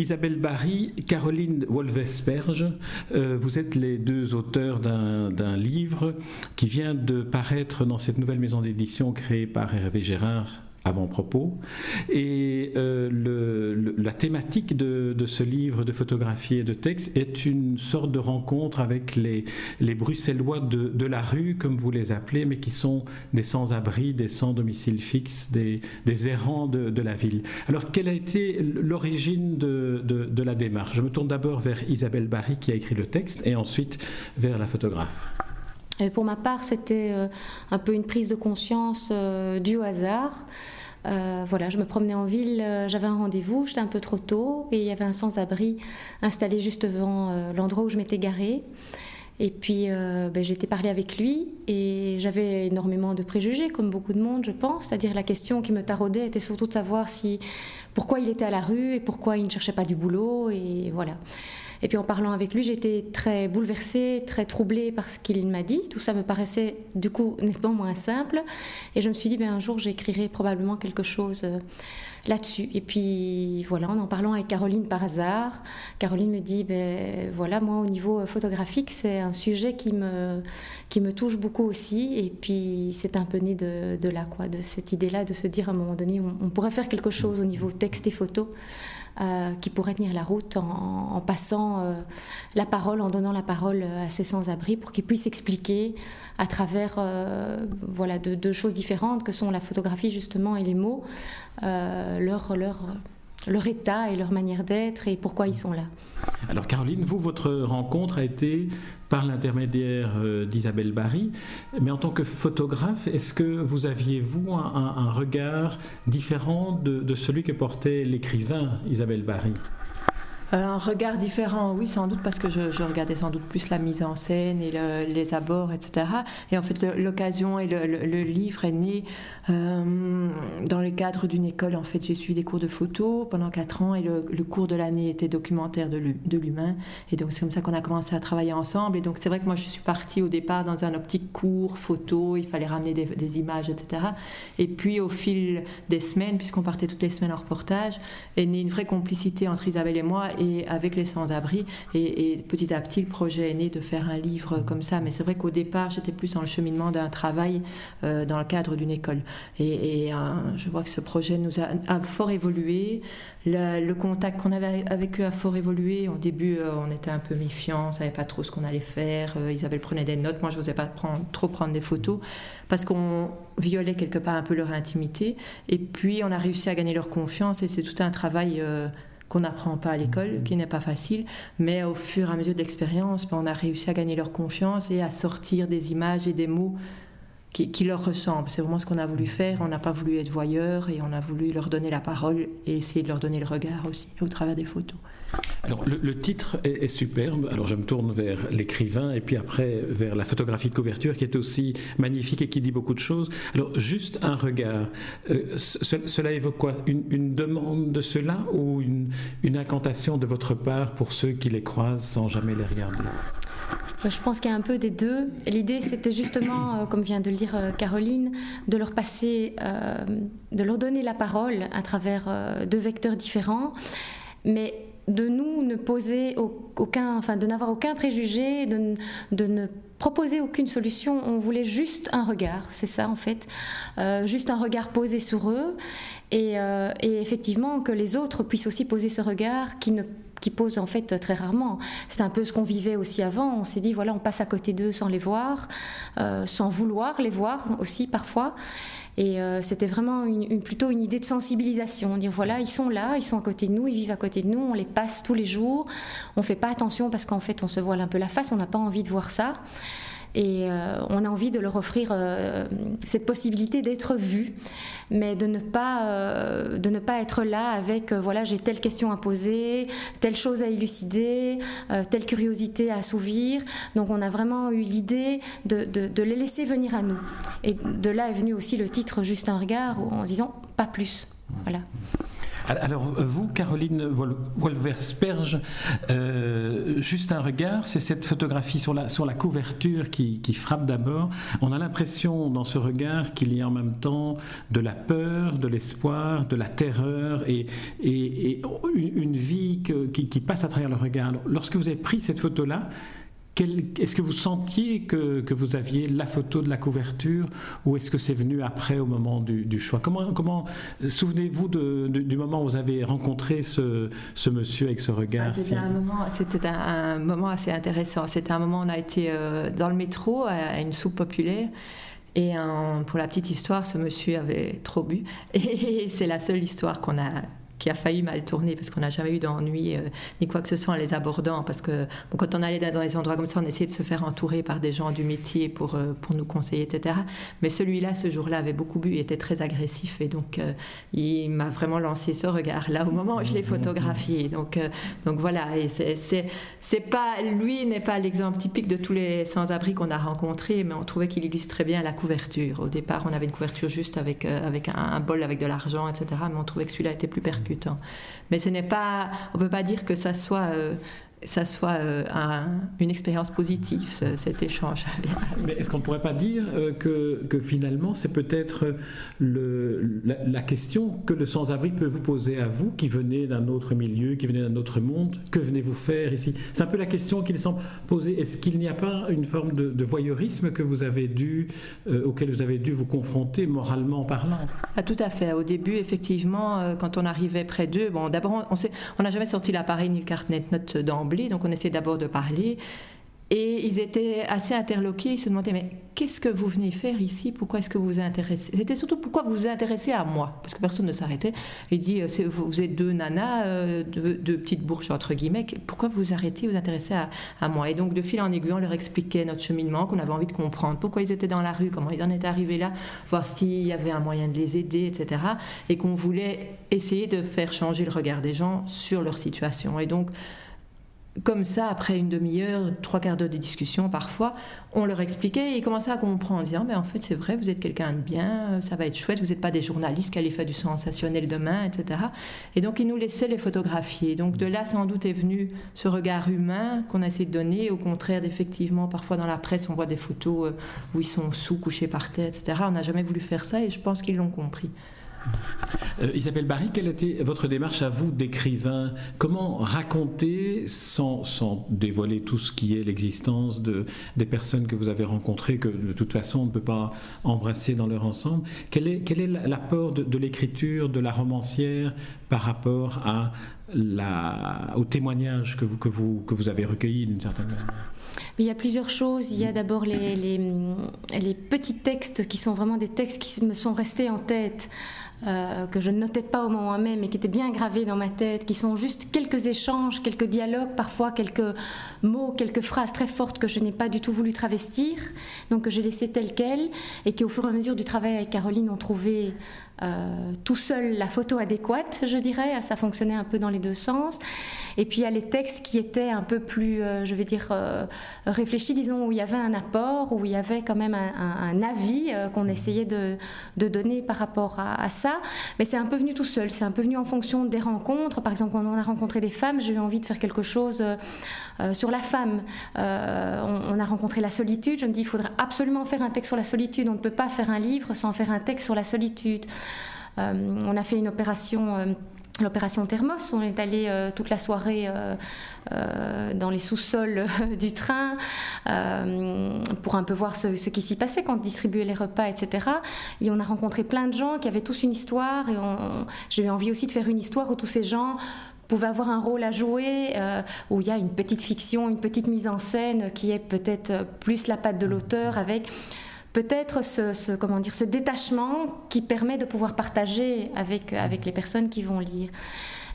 Isabelle Barry, Caroline Wolvesperge, euh, vous êtes les deux auteurs d'un livre qui vient de paraître dans cette nouvelle maison d'édition créée par Hervé Gérard avant-propos. Et euh, la thématique de, ce livre de photographie et de texte est une sorte de rencontre avec les, Bruxellois de, la rue, comme vous les appelez, mais qui sont des sans-abri, des sans-domicile fixe, des, errants de, la ville. Alors, quelle a été l'origine de, la démarche? Je me tourne d'abord vers Isabelle Barry qui a écrit le texte et ensuite vers la photographe. Et pour ma part, c'était euh, un peu une prise de conscience euh, du hasard. Euh, voilà, je me promenais en ville, j'avais un rendez-vous, j'étais un peu trop tôt et il y avait un sans-abri installé juste devant l'endroit où je m'étais garée. Et puis ben, été parler avec lui et j'avais énormément de préjugés, comme beaucoup de monde, je pense. C'est-à-dire la question qui me taraudait était surtout de savoir si pourquoi il était à la rue et pourquoi il ne cherchait pas du boulot et voilà. Et puis en parlant avec lui, j'étais très bouleversée, très troublée par ce qu'il m'a dit. Tout ça me paraissait du coup nettement moins simple. Et je me suis dit, ben, un jour, j'écrirai probablement quelque chose euh, là-dessus. Et puis voilà, en en parlant avec Caroline par hasard, Caroline me dit, ben voilà, moi au niveau euh, photographique, c'est un sujet qui me, qui me touche beaucoup aussi. Et puis c'est un peu né de, là, quoi, de cette idée-là, de se dire à un moment donné, on, on pourrait faire quelque chose au niveau texte et photo. Euh, qui pourrait tenir la route en, passant euh, la parole, en donnant la parole à ces sans-abri pour qu'ils puissent expliquer à travers euh, voilà, deux, choses différentes que sont la photographie justement et les mots, leur, leur état et leur manière d'être et pourquoi ils sont là. Alors Caroline, vous, votre rencontre a été par l'intermédiaire euh, d'Isabelle Barry, mais en tant que photographe, est-ce que vous aviez, vous, un, regard différent de, de celui que portait l'écrivain Isabelle Barry? Euh, un regard différent, oui, sans doute, parce que je, regardais sans doute plus la mise en scène et les abords, etc. Et en fait, l'occasion et le, livre est né euh, dans le cadre d'une école. En fait, j'ai suivi des cours de photo pendant quatre ans et le, cours de l'année était documentaire de l'humain. Et donc, c'est comme ça qu'on a commencé à travailler ensemble. Et donc, c'est vrai que moi, je suis partie au départ dans un optique court, photo, il fallait ramener des images, etc. Et puis, au fil des semaines, puisqu'on partait toutes les semaines en reportage, est née une vraie complicité entre Isabelle et moi et avec les sans-abri. Et, petit à petit, le projet est né de faire un livre comme ça. Mais c'est vrai qu'au départ, j'étais plus dans le cheminement d'un travail euh, dans le cadre d'une école. Et, euh, je vois que ce projet nous a, fort évolué. Le, contact qu'on avait avec eux a fort évolué. Au début, euh, on était un peu méfiants, on ne savait pas trop ce qu'on allait faire. Isabelle prenait des notes. Moi, je n'osais pas trop prendre des photos parce qu'on violait quelque part un peu leur intimité. Et puis, on a réussi à gagner leur confiance et c'est tout un travail qu'on n'apprend pas à l'école, qui n'est pas facile, mais au fur et à mesure de l'expérience, ben, on a réussi à gagner leur confiance et à sortir des images et des mots qui, qui leur ressemblent. C'est vraiment ce qu'on a voulu faire. On n'a pas voulu être voyeurs et on a voulu leur donner la parole et essayer de leur donner le regard aussi au travers des photos. Alors le, titre est, superbe. Alors je me tourne vers l'écrivain et puis après vers la photographie de couverture qui est aussi magnifique et qui dit beaucoup de choses. Alors juste un regard. Euh, cela évoque quoi? Une, demande de cela ou une, une incantation de votre part pour ceux qui les croisent sans jamais les regarder? Je pense qu'il y a un peu des deux. L'idée, c'était justement, euh, comme vient de le dire euh, Caroline, de leur passer, de leur donner la parole à travers deux vecteurs différents, mais de nous ne poser aucun, enfin de n'avoir aucun préjugé, de, de, ne proposer aucune solution. On voulait juste un regard, c'est ça en fait, euh, juste un regard posé sur eux, euh, et, effectivement que les autres puissent aussi poser ce regard qui ne qui pose en fait très rarement. C'est un peu ce qu'on vivait aussi avant. On s'est dit voilà, on passe à côté d'eux sans les voir, euh, sans vouloir les voir aussi parfois. Et euh, c'était vraiment une, plutôt une idée de sensibilisation. Dire voilà, ils sont là, ils sont à côté de nous, ils vivent à côté de nous, on les passe tous les jours. On fait pas attention parce qu'en fait, on se voile un peu la face, on n'a pas envie de voir ça. Et euh, on a envie de leur offrir euh, cette possibilité d'être vu, mais de ne pas, euh, de ne pas être là avec voilà, j'ai telle question à poser, telle chose à élucider, telle curiosité à assouvir. Donc on a vraiment eu l'idée de, de, les laisser venir à nous. Et de là est venu aussi le titre Juste un regard, en disant pas plus. Voilà. Alors, vous, Caroline Wolversperge, euh, juste un regard, c'est cette photographie sur la, sur la couverture qui, frappe d'abord. On a l'impression dans ce regard qu'il y a en même temps de la peur, de l'espoir, de la terreur et, une, vie qui, passe à travers le regard. lorsque vous avez pris cette photo-là, est-ce que vous sentiez que, vous aviez la photo de la couverture ou est-ce que c'est venu après au moment du, choix? Comment, comment souvenez-vous du moment où vous avez rencontré ce, monsieur avec ce regard ah, C'était un, moment, assez intéressant. C'était un moment où on a été euh, dans le métro à, une soupe populaire. Et pour la petite histoire, ce monsieur avait trop bu. Et c'est la seule histoire qu'on a qui a failli mal tourner parce qu'on n'a jamais eu d'ennui euh, ni quoi que ce soit en les abordant. Parce que quand on allait dans des endroits comme ça, on essayait de se faire entourer par des gens du métier pour, euh, pour nous conseiller, etc. Mais celui-là, ce jour-là, avait beaucoup bu, il était très agressif et donc euh, il m'a vraiment lancé ce regard-là au moment où je l'ai photographié. Donc, donc voilà, et c'est pas, lui n'est pas l'exemple typique de tous les sans-abri qu'on a rencontrés, mais on trouvait qu'il illustrait bien la couverture. Au départ, on avait une couverture juste avec, avec un, bol avec de l'argent, etc. Mais on trouvait que celui-là était plus Mais ce n'est pas, on peut pas dire que ça soit euh, ça soit euh, une expérience positive, cet échange. Mais est-ce qu'on ne pourrait pas dire euh, que, que, finalement, c'est peut-être la, la, question que le sans-abri peut vous poser à vous, qui venez d'un autre milieu, qui venez d'un autre monde, que venez-vous faire ici? C'est un peu la question qu'il semble poser. Est-ce qu'il n'y a pas une forme de, voyeurisme que vous avez dû, euh, auquel vous avez dû vous confronter moralement parlant? Ah, Tout à fait. Au début, effectivement, quand on arrivait près d'eux, bon, d'abord, on n'a jamais sorti l'appareil ni le carnet note dans donc on essaie d'abord de parler. Et ils étaient assez interloqués, ils se demandaient, mais qu'est-ce que vous venez faire ici? Pourquoi est-ce que vous vous intéressez? C'était surtout pourquoi vous vous intéressez à moi? Parce que personne ne s'arrêtait. Il dit, euh, vous êtes deux nanas, euh, deux, petites bourges, entre guillemets, pourquoi vous vous arrêtez, vous intéressez à, à, moi? Et donc, de fil en aiguille, on leur expliquait notre cheminement, qu'on avait envie de comprendre pourquoi ils étaient dans la rue, comment ils en étaient arrivés là, voir s'il y avait un moyen de les aider, etc. Et qu'on voulait essayer de faire changer le regard des gens sur leur situation. Et donc, comme ça, après une demi-heure, trois quarts d'heure de discussion parfois, on leur expliquait et ils commençaient à comprendre en disant Mais en fait, c'est vrai, vous êtes quelqu'un de bien, ça va être chouette, vous n'êtes pas des journalistes qui allaient faire du sensationnel demain, etc. Et donc, ils nous laissaient les photographier. Donc, de là, sans doute, est venu ce regard humain qu'on a essayé de donner. Au contraire, effectivement, parfois dans la presse, on voit des photos euh, où ils sont sous, couchés par terre, etc. On n'a jamais voulu faire ça et je pense qu'ils l'ont compris. Euh, Isabelle Barry, quelle était votre démarche à vous d'écrivain? Comment raconter, sans, dévoiler tout ce qui est l'existence de, des personnes que vous avez rencontrées, que de toute façon on ne peut pas embrasser dans leur ensemble, quel est, quel est l'apport de, l'écriture, de la romancière par rapport à la, au témoignage que vous, que vous, que vous avez recueilli d'une certaine manière? Il y a plusieurs choses. Il y a d'abord les, les, petits textes qui sont vraiment des textes qui me sont restés en tête. Euh, que je ne notais pas au moment même, mais qui étaient bien gravés dans ma tête, qui sont juste quelques échanges, quelques dialogues, parfois quelques mots, quelques phrases très fortes que je n'ai pas du tout voulu travestir, donc que j'ai laissé telles quelles, et qui au fur et à mesure du travail avec Caroline ont trouvé euh, tout seul la photo adéquate, je dirais. Ça fonctionnait un peu dans les deux sens. Et puis il y a les textes qui étaient un peu plus, euh, je vais dire, euh, réfléchis, disons, où il y avait un apport, où il y avait quand même un, avis qu'on essayait de, donner par rapport à, ça. Mais c'est un peu venu tout seul. C'est un peu venu en fonction des rencontres. Par exemple, quand on a rencontré des femmes, j'ai eu envie de faire quelque chose sur la femme. On, on, a rencontré la solitude. Je me dis, il faudrait absolument faire un texte sur la solitude. On ne peut pas faire un livre sans faire un texte sur la solitude. Euh, on a fait une opération euh, l'opération Thermos. On est allé euh, toute la soirée dans les sous-sols du train pour un peu voir ce, qui s'y passait quand on distribuait les repas, etc. Et on a rencontré plein de gens qui avaient tous une histoire. Et j'ai envie aussi de faire une histoire où tous ces gens pouvaient avoir un rôle à jouer, où il y a une petite fiction, une petite mise en scène qui est peut-être plus la patte de l'auteur avec peut-être ce, comment dire, ce détachement qui permet de pouvoir partager avec, avec les personnes qui vont lire.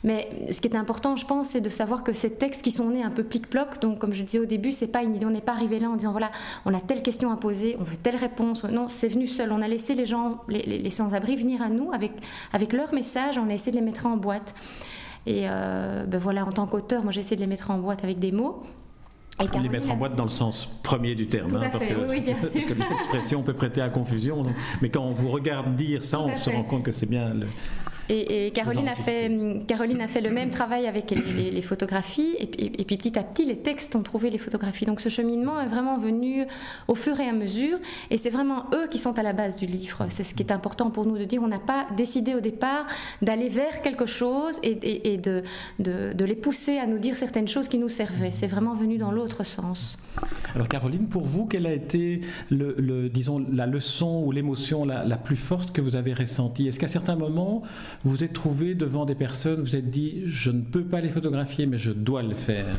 Mais ce qui est important, je pense, c'est de savoir que ces textes qui sont nés un peu plic-ploc, donc comme je disais au début, c'est pas une idée, on n'est pas arrivé là en disant voilà, on a telle question à poser, on veut telle réponse. Non, c'est venu seul. On a laissé les gens, les, sans-abri venir à nous avec, avec leur message, on a essayé de les mettre en boîte. Et euh, ben voilà, en tant qu'auteur, moi j'ai essayé de les mettre en boîte avec des mots. Et les mettre en boîte dans le sens premier du terme, hein, parce, que, oui, parce, que, l'expression peut prêter à confusion. mais quand on vous regarde dire ça, on se rend compte que c'est bien le, Et, Caroline, a fait, Caroline a fait le même travail avec les, photographies. Et, et, puis petit à petit, les textes ont trouvé les photographies. Donc ce cheminement est vraiment venu au fur et à mesure. Et c'est vraiment eux qui sont à la base du livre. C'est ce qui est important pour nous de dire. On n'a pas décidé au départ d'aller vers quelque chose et, de, de, les pousser à nous dire certaines choses qui nous servaient. C'est vraiment venu dans l'autre sens. Alors Caroline, pour vous, quelle a été, le, disons, la leçon ou l'émotion la, la, plus forte que vous avez ressentie? Est-ce qu'à certains moments, vous vous êtes trouvé devant des personnes, vous êtes dit, je ne peux pas les photographier, mais je dois le faire.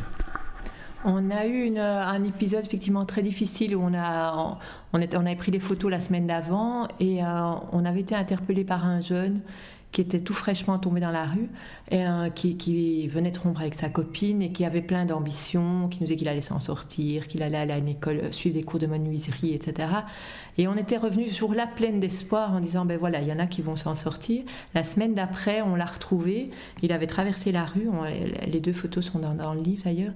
On a eu un épisode effectivement très difficile où on, a, avait pris des photos la semaine d'avant et euh, on avait été interpellé par un jeune qui était tout fraîchement tombé dans la rue, et qui, venait de rompre avec sa copine et qui avait plein d'ambitions, qui nous disait qu'il allait s'en sortir, qu'il allait aller à une école, euh, suivre des cours de menuiserie, etc. Et on était revenu ce jour-là pleine d'espoir en disant, ben voilà, il y en a qui vont s'en sortir. La semaine d'après, on l'a retrouvé, il avait traversé la rue, les deux photos sont dans, le livre d'ailleurs,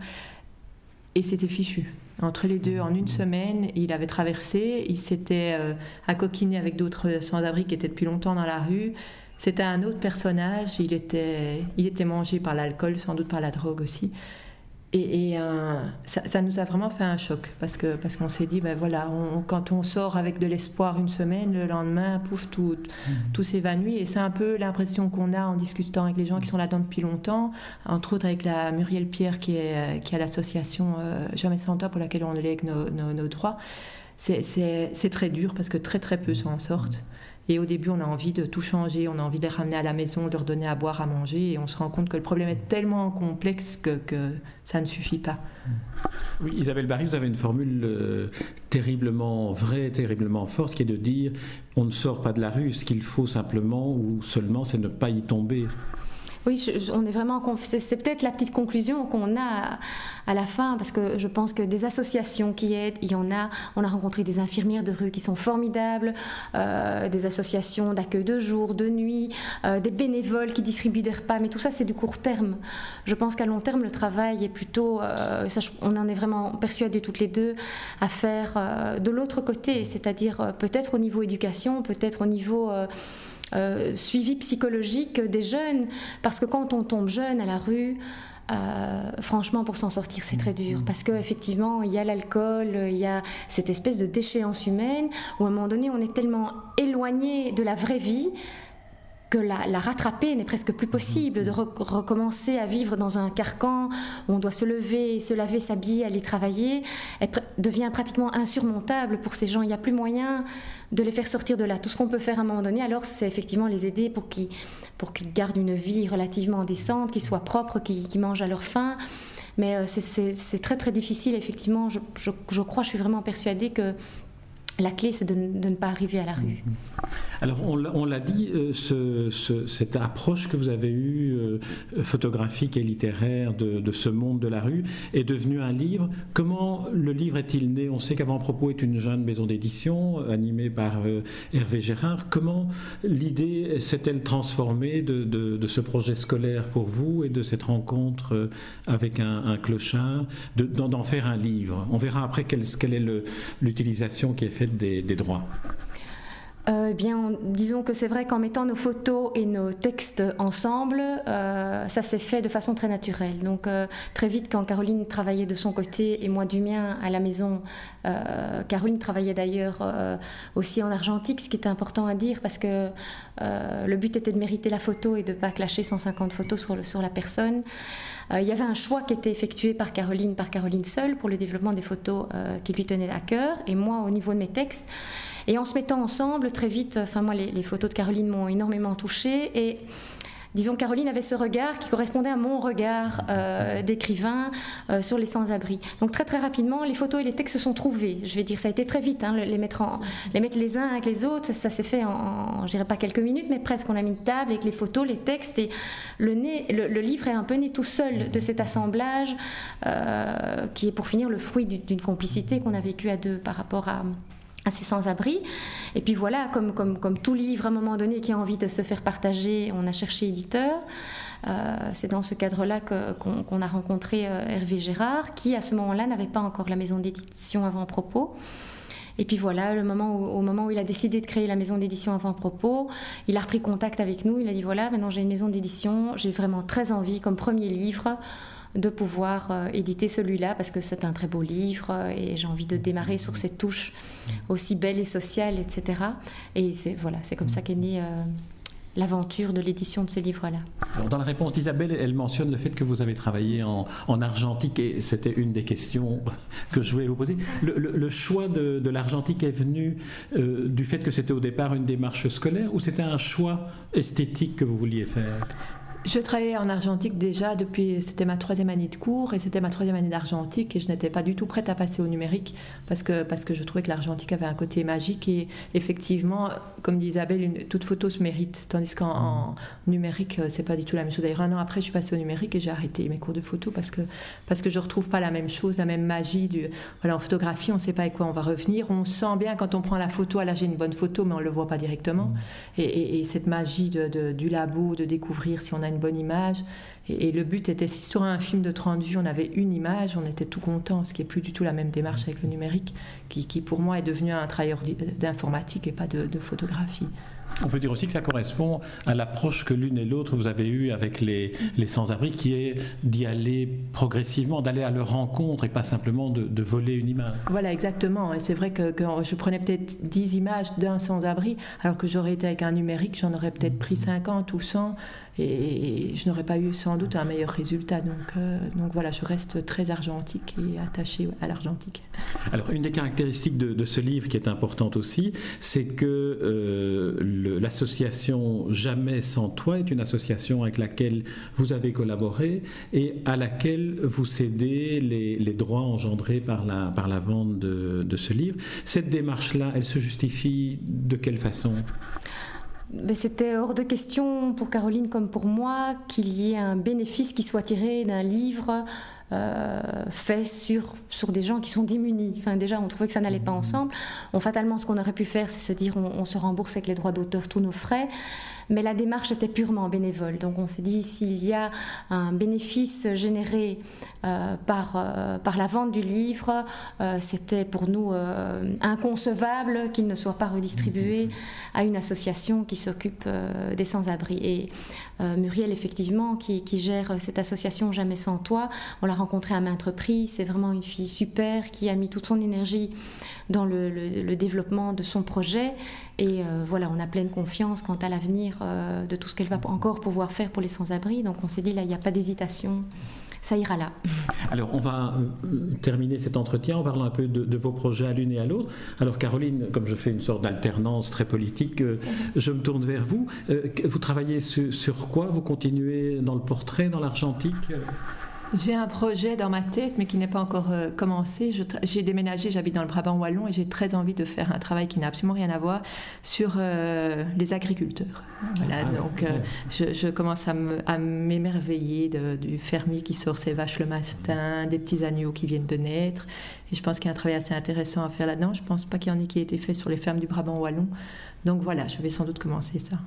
et c'était fichu. Entre les deux, en une semaine, il avait traversé, il s'était euh, accoquiné avec d'autres sans-abri qui étaient depuis longtemps dans la rue. C'était un autre personnage, il était, il était mangé par l'alcool, sans doute par la drogue aussi. Et, euh, ça, nous a vraiment fait un choc parce que parce qu'on s'est dit ben voilà quand on sort avec de l'espoir une semaine le lendemain pouf tout mmh. tout s'évanouit et c'est un peu l'impression qu'on a en discutant avec les gens qui sont là-dedans depuis longtemps entre autres avec la Muriel Pierre qui est qui a l'association euh, Jamais sans toi pour laquelle on lègue nos, nos, nos droits c'est très dur parce que très très peu s'en sortent et au début, on a envie de tout changer, on a envie de les ramener à la maison, de leur donner à boire, à manger, et on se rend compte que le problème est tellement complexe que, ça ne suffit pas. Oui, Isabelle Barry, vous avez une formule euh, terriblement vraie, terriblement forte, qui est de dire on ne sort pas de la rue, ce qu'il faut simplement ou seulement, c'est ne pas y tomber. Oui, on est vraiment. C'est peut-être la petite conclusion qu'on a à, la fin, parce que je pense que des associations qui aident, il y en a. On a rencontré des infirmières de rue qui sont formidables, euh, des associations d'accueil de jour, de nuit, euh, des bénévoles qui distribuent des repas, mais tout ça, c'est du court terme. Je pense qu'à long terme, le travail est plutôt. Euh, on en est vraiment persuadés toutes les deux à faire de l'autre côté, c'est-à-dire peut-être au niveau éducation, peut-être au niveau. Euh, suivi psychologique des jeunes, parce que quand on tombe jeune à la rue, euh, franchement, pour s'en sortir, c'est très dur. Parce qu'effectivement, il y a l'alcool, il y a cette espèce de déchéance humaine où à un moment donné, on est tellement éloigné de la vraie vie que la, rattraper n'est presque plus possible, de recommencer à vivre dans un carcan où on doit se lever, se laver, s'habiller, aller travailler, elle devient pratiquement insurmontable pour ces gens. Il n'y a plus moyen de les faire sortir de là. Tout ce qu'on peut faire à un moment donné, alors, c'est effectivement les aider pour qu'ils gardent une vie relativement décente, qu'ils soient propres, qu'ils mangent à leur faim. Mais euh, c'est très très difficile, effectivement. Je, je, je, crois, je suis vraiment persuadée que la clé, c'est de, ne pas arriver à la rue. Mhm. Alors, on l'a dit, euh, cette approche que vous avez eue, euh, photographique et littéraire, de, ce monde de la rue, est devenue un livre. Comment le livre est-il né? On sait qu'Avant Propos est une jeune maison d'édition animée par euh, Hervé Gérard. Comment l'idée s'est-elle transformée de, ce projet scolaire pour vous et de cette rencontre avec un, clochard, d'en faire un livre? On verra après quelle est l'utilisation qui est faite des, droits eh bien, disons que c'est vrai qu'en mettant nos photos et nos textes ensemble, euh, ça s'est fait de façon très naturelle. Donc, euh, très vite, quand Caroline travaillait de son côté et moi du mien à la maison, Caroline travaillait d'ailleurs aussi en argentique, ce qui est important à dire parce que le but était de mériter la photo et de ne pas clasher 150 photos sur, sur la personne. il y avait un choix qui était effectué par Caroline, par Caroline seule, pour le développement des photos qui lui tenaient à cœur, et moi au niveau de mes textes. Et en se mettant ensemble, très vite, enfin moi, les, photos de Caroline m'ont énormément touchée. Et disons, Caroline avait ce regard qui correspondait à mon regard euh, d'écrivain euh, sur les sans-abri. Donc très très rapidement, les photos et les textes se sont trouvés. Je vais dire, ça a été très vite, hein, les, mettre les uns avec les autres. Ça, s'est fait en, je dirais pas quelques minutes, mais presque. On a mis une table avec les photos, les textes et le, livre est un peu né tout seul de cet assemblage euh, qui est pour finir le fruit d'une complicité qu'on a vécue à deux par rapport à à ces sans-abri. Et puis voilà, comme, tout livre à un moment donné qui a envie de se faire partager, on a cherché éditeur. Euh, c'est dans ce cadre-là qu'on a rencontré euh, Hervé Gérard, qui à ce moment-là n'avait pas encore la maison d'édition avant propos. Et puis voilà, le moment au moment où il a décidé de créer la maison d'édition avant-propos, il a repris contact avec nous. Il a dit voilà, maintenant j'ai une maison d'édition, j'ai vraiment très envie, comme premier livre, de pouvoir euh, éditer celui-là parce que c'est un très beau livre euh, et j'ai envie de démarrer sur cette touche aussi belle et sociale, etc. Et c'est voilà, c'est comme ça qu'est née euh, l'aventure de l'édition de ce livre-là. Dans la réponse d'Isabelle, elle mentionne le fait que vous avez travaillé en, argentique et c'était une des questions que je voulais vous poser. Le, choix de, l'argentique est venu du fait que c'était au départ une démarche scolaire ou c'était un choix esthétique que vous vouliez faire? Je travaillais en argentique déjà depuis, c'était ma troisième année de cours et c'était ma troisième année d'argentique et je n'étais pas du tout prête à passer au numérique parce que, parce que je trouvais que l'argentique avait un côté magique et effectivement, comme dit Isabelle, une, toute photo se mérite, tandis qu'en numérique, euh, c'est pas du tout la même chose. D'ailleurs, un an après, je suis passée au numérique et j'ai arrêté mes cours de photo parce que, parce que je retrouve pas la même chose, la même magie. Du, voilà, en photographie, on ne sait pas avec quoi on va revenir. On sent bien quand on prend la photo, ah là j'ai une bonne photo, mais on ne le voit pas directement. Mmh. Et, et, cette magie de, du labo, de découvrir si on a une bonne image. Et, le but était, si sur un film de 30 vues, on avait une image, on était tout content, ce qui est plus du tout la même démarche avec le numérique, qui, qui pour moi est devenu un travailleur d'informatique et pas de, de photographie. On peut dire aussi que ça correspond à l'approche que l'une et l'autre vous avez eue avec les, les sans-abri, qui est d'y aller progressivement, d'aller à leur rencontre et pas simplement de, voler une image. Voilà, exactement. Et c'est vrai que, que, je prenais peut-être 10 images d'un sans-abri, alors que j'aurais été avec un numérique, j'en aurais peut-être pris 50 ou 100 et, je n'aurais pas eu sans doute un meilleur résultat. Donc, euh, donc voilà, je reste très argentique et attachée à l'argentique. Alors, une des caractéristiques de, ce livre qui est importante aussi, c'est que euh, l'association Jamais sans toi est une association avec laquelle vous avez collaboré et à laquelle vous cédez les, droits engendrés par la, par la vente de ce livre. Cette démarche-là, elle se justifie de quelle façon? C'était hors de question pour Caroline comme pour moi qu'il y ait un bénéfice qui soit tiré d'un livre euh, fait sur, sur des gens qui sont démunis. Enfin, déjà, on trouvait que ça n'allait pas ensemble. On, fatalement, ce qu'on aurait pu faire, c'est se dire on, on, se rembourse avec les droits d'auteur tous nos frais mais la démarche était purement bénévole. Donc on s'est dit s'il y a un bénéfice généré euh, par, euh, par la vente du livre, euh, c'était pour nous inconcevable qu'il ne soit pas redistribué à une association qui s'occupe des sans-abri. Et Muriel, effectivement, qui, qui, gère cette association Jamais sans toi, on l'a rencontrée à maintes reprises. C'est vraiment une fille super qui a mis toute son énergie dans le, développement de son projet. Et euh, voilà, on a pleine confiance quant à l'avenir euh, de tout ce qu'elle va encore pouvoir faire pour les sans-abri. Donc on s'est dit, là, il n'y a pas d'hésitation. Ça ira là. Alors, on va euh, terminer cet entretien en parlant un peu de, vos projets à l'une et à l'autre. Alors, Caroline, comme je fais une sorte d'alternance très politique, je me tourne vers vous. vous travaillez sur quoi? Vous continuez dans le portrait, dans l'argentique? J'ai un projet dans ma tête, mais qui n'est pas encore euh, commencé. J'ai déménagé, j'habite dans le Brabant Wallon, et j'ai très envie de faire un travail qui n'a absolument rien à voir sur euh, les agriculteurs. Voilà, ah, donc euh, je, commence à m'émerveiller du fermier qui sort ses vaches le matin, des petits agneaux qui viennent de naître. Je pense qu'il y a un travail assez intéressant à faire là-dedans. Je ne pense pas qu'il y en ait qui ait été fait sur les fermes du Brabant Wallon. Donc voilà, je vais sans doute commencer ça.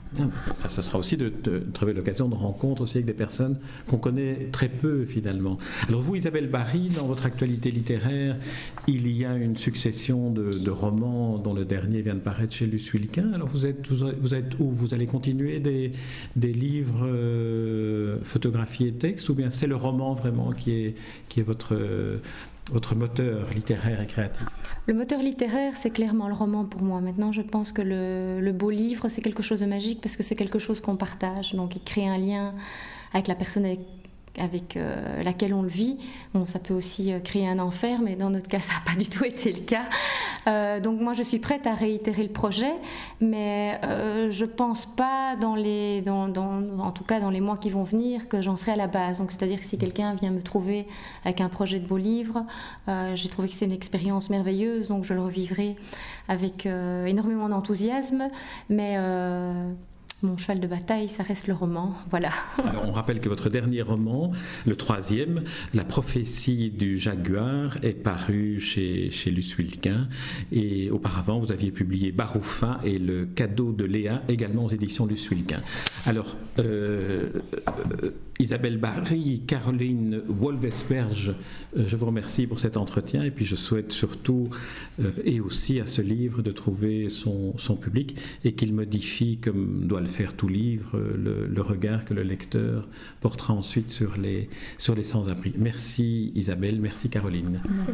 Ah, ce sera aussi de, trouver l'occasion de rencontre aussi avec des personnes qu'on connaît très peu finalement. Alors vous, Isabelle Barry, dans votre actualité littéraire, il y a une succession de, romans dont le dernier vient de paraître chez Luce Wilquin. Alors vous êtes, où? Vous allez continuer des, des livres euh, photographiés et textes ou bien c'est le roman vraiment qui est, qui est votre, votre moteur littéraire et créatif Le moteur littéraire, c'est clairement le roman pour moi. Maintenant, je pense que le, beau livre, c'est quelque chose de magique parce que c'est quelque chose qu'on partage. Donc, il crée un lien avec la personne avec avec euh, laquelle on le vit. Bon, ça peut aussi euh, créer un enfer, mais dans notre cas, ça n'a pas du tout été le cas. Euh, donc moi, je suis prête à réitérer le projet, mais je ne pense pas, en tout cas dans les mois qui vont venir, que j'en serai à la base. Donc c'est-à-dire que si quelqu'un vient me trouver avec un projet de beau livre, j'ai trouvé que c'est une expérience merveilleuse, donc je le revivrai avec énormément d'enthousiasme, mais mon cheval de bataille, ça reste le roman. Voilà. on rappelle que votre dernier roman, le troisième, La prophétie du jaguar, est paru chez, chez. Et auparavant, vous aviez publié Baroufin et Le cadeau de Léa, également aux éditions Luce. Alors, euh, euh Isabelle Barry, Caroline Wolvesperge, euh, je vous remercie pour cet entretien et puis je souhaite surtout et aussi à ce livre de trouver son, public et qu'il modifie, comme doit le faire tout livre, le, regard que le lecteur portera ensuite sur les, sur les sans-abri. Merci Isabelle, merci Caroline. Merci.